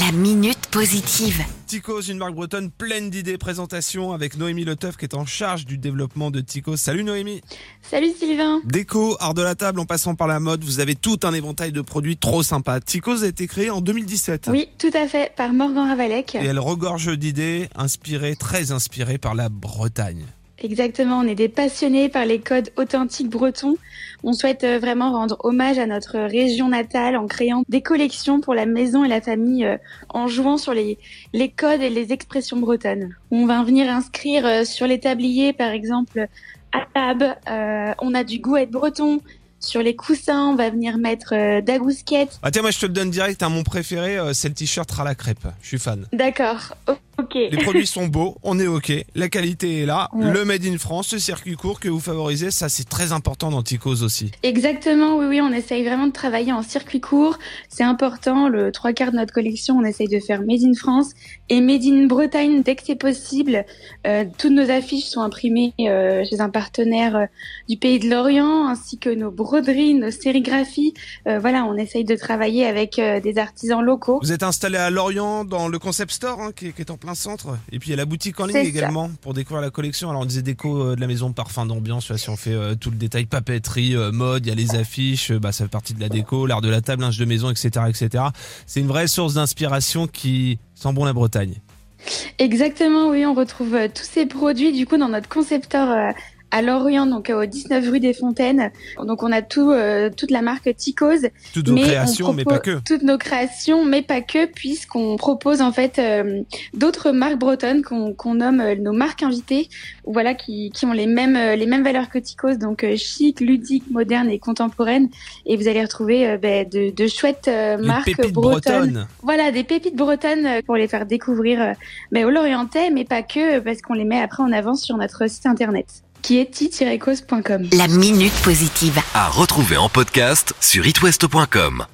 La minute positive. Ticos, une marque bretonne pleine d'idées. Présentation avec Noémie Leteuf qui est en charge du développement de Ticos. Salut Noémie. Salut Sylvain. Déco, art de la table en passant par la mode, vous avez tout un éventail de produits trop sympas. Ticos a été créé en 2017. Oui, tout à fait, par Morgan Ravalec. Et elle regorge d'idées inspirées, très inspirées par la Bretagne. Exactement, on est des passionnés par les codes authentiques bretons. On souhaite euh, vraiment rendre hommage à notre région natale en créant des collections pour la maison et la famille euh, en jouant sur les, les codes et les expressions bretonnes. On va venir inscrire euh, sur les tabliers par exemple à table, on a du goût à être breton, sur les coussins, on va venir mettre euh, dagousquette. Ah tiens, moi je te le donne direct, hein, mon préféré, c'est le t-shirt à la crêpe. Je suis fan. D'accord. Les produits sont beaux, on est ok, la qualité est là, le made in France, ce circuit court que vous favorisez, ça c'est très important dans Ticos aussi. Exactement, oui, oui, on essaye vraiment de travailler en circuit court, c'est important, le trois quarts de notre collection, on essaye de faire made in France et made in Bretagne dès que c'est possible. Euh, toutes nos affiches sont imprimées euh, chez un partenaire euh, du pays de l'Orient, ainsi que nos broderies, nos sérigraphies. Voilà, on essaye de travailler avec des artisans locaux. Vous êtes installé à Lorient dans le concept store hein, qui, qui est en plein centre. Et puis il y a la boutique en ligne également pour découvrir la collection. Alors on disait déco euh, de la maison, parfum d'ambiance. Si on fait euh, tout le détail, papeterie, euh, mode, il y a les affiches, bah, ça fait partie de la déco, l'art de la table, linge de maison, etc. etc. C'est une vraie source d'inspiration qui sent bon la Bretagne. Exactement, oui, on retrouve tous ces produits du coup dans notre concepteur à Lorient, donc au 19 rue des Fontaines. Donc on a tout, euh, toute la marque Ticos. Toutes nos créations, mais pas que. Toutes nos créations, mais pas que, puisqu'on propose en fait euh, d'autres marques bretonnes qu'on nomme euh, nos marques invitées, voilà, qui, qui ont les mêmes les mêmes valeurs que Ticos, donc chic, ludique, moderne et contemporaine. Et vous allez retrouver ben, de, de, chouettes marques bretonnes. bretonnes. Voilà, des pépites bretonnes pour les faire découvrir ben, aux Lorientais, mais pas que, parce qu'on les met après en avant sur notre site internet qui est. La minute positive. À retrouver en podcast sur itwest.com.